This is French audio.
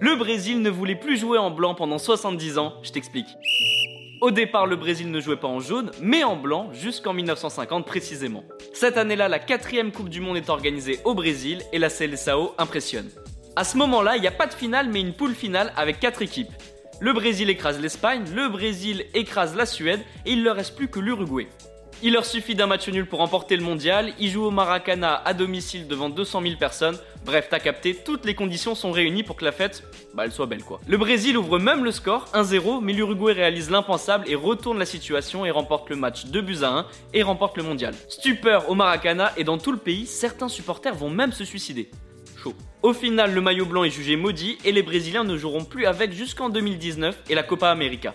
Le Brésil ne voulait plus jouer en blanc pendant 70 ans, je t'explique. Au départ, le Brésil ne jouait pas en jaune, mais en blanc, jusqu'en 1950 précisément. Cette année-là, la quatrième Coupe du Monde est organisée au Brésil et la CLSAO impressionne. À ce moment-là, il n'y a pas de finale, mais une poule finale avec quatre équipes. Le Brésil écrase l'Espagne, le Brésil écrase la Suède et il ne leur reste plus que l'Uruguay. Il leur suffit d'un match nul pour remporter le mondial, ils jouent au Maracana à domicile devant 200 000 personnes. Bref, t'as capté, toutes les conditions sont réunies pour que la fête, bah elle soit belle quoi. Le Brésil ouvre même le score, 1-0, mais l'Uruguay réalise l'impensable et retourne la situation et remporte le match 2 buts à 1 et remporte le mondial. Stupeur au Maracana et dans tout le pays, certains supporters vont même se suicider. Chaud. Au final, le maillot blanc est jugé maudit et les Brésiliens ne joueront plus avec jusqu'en 2019 et la Copa América.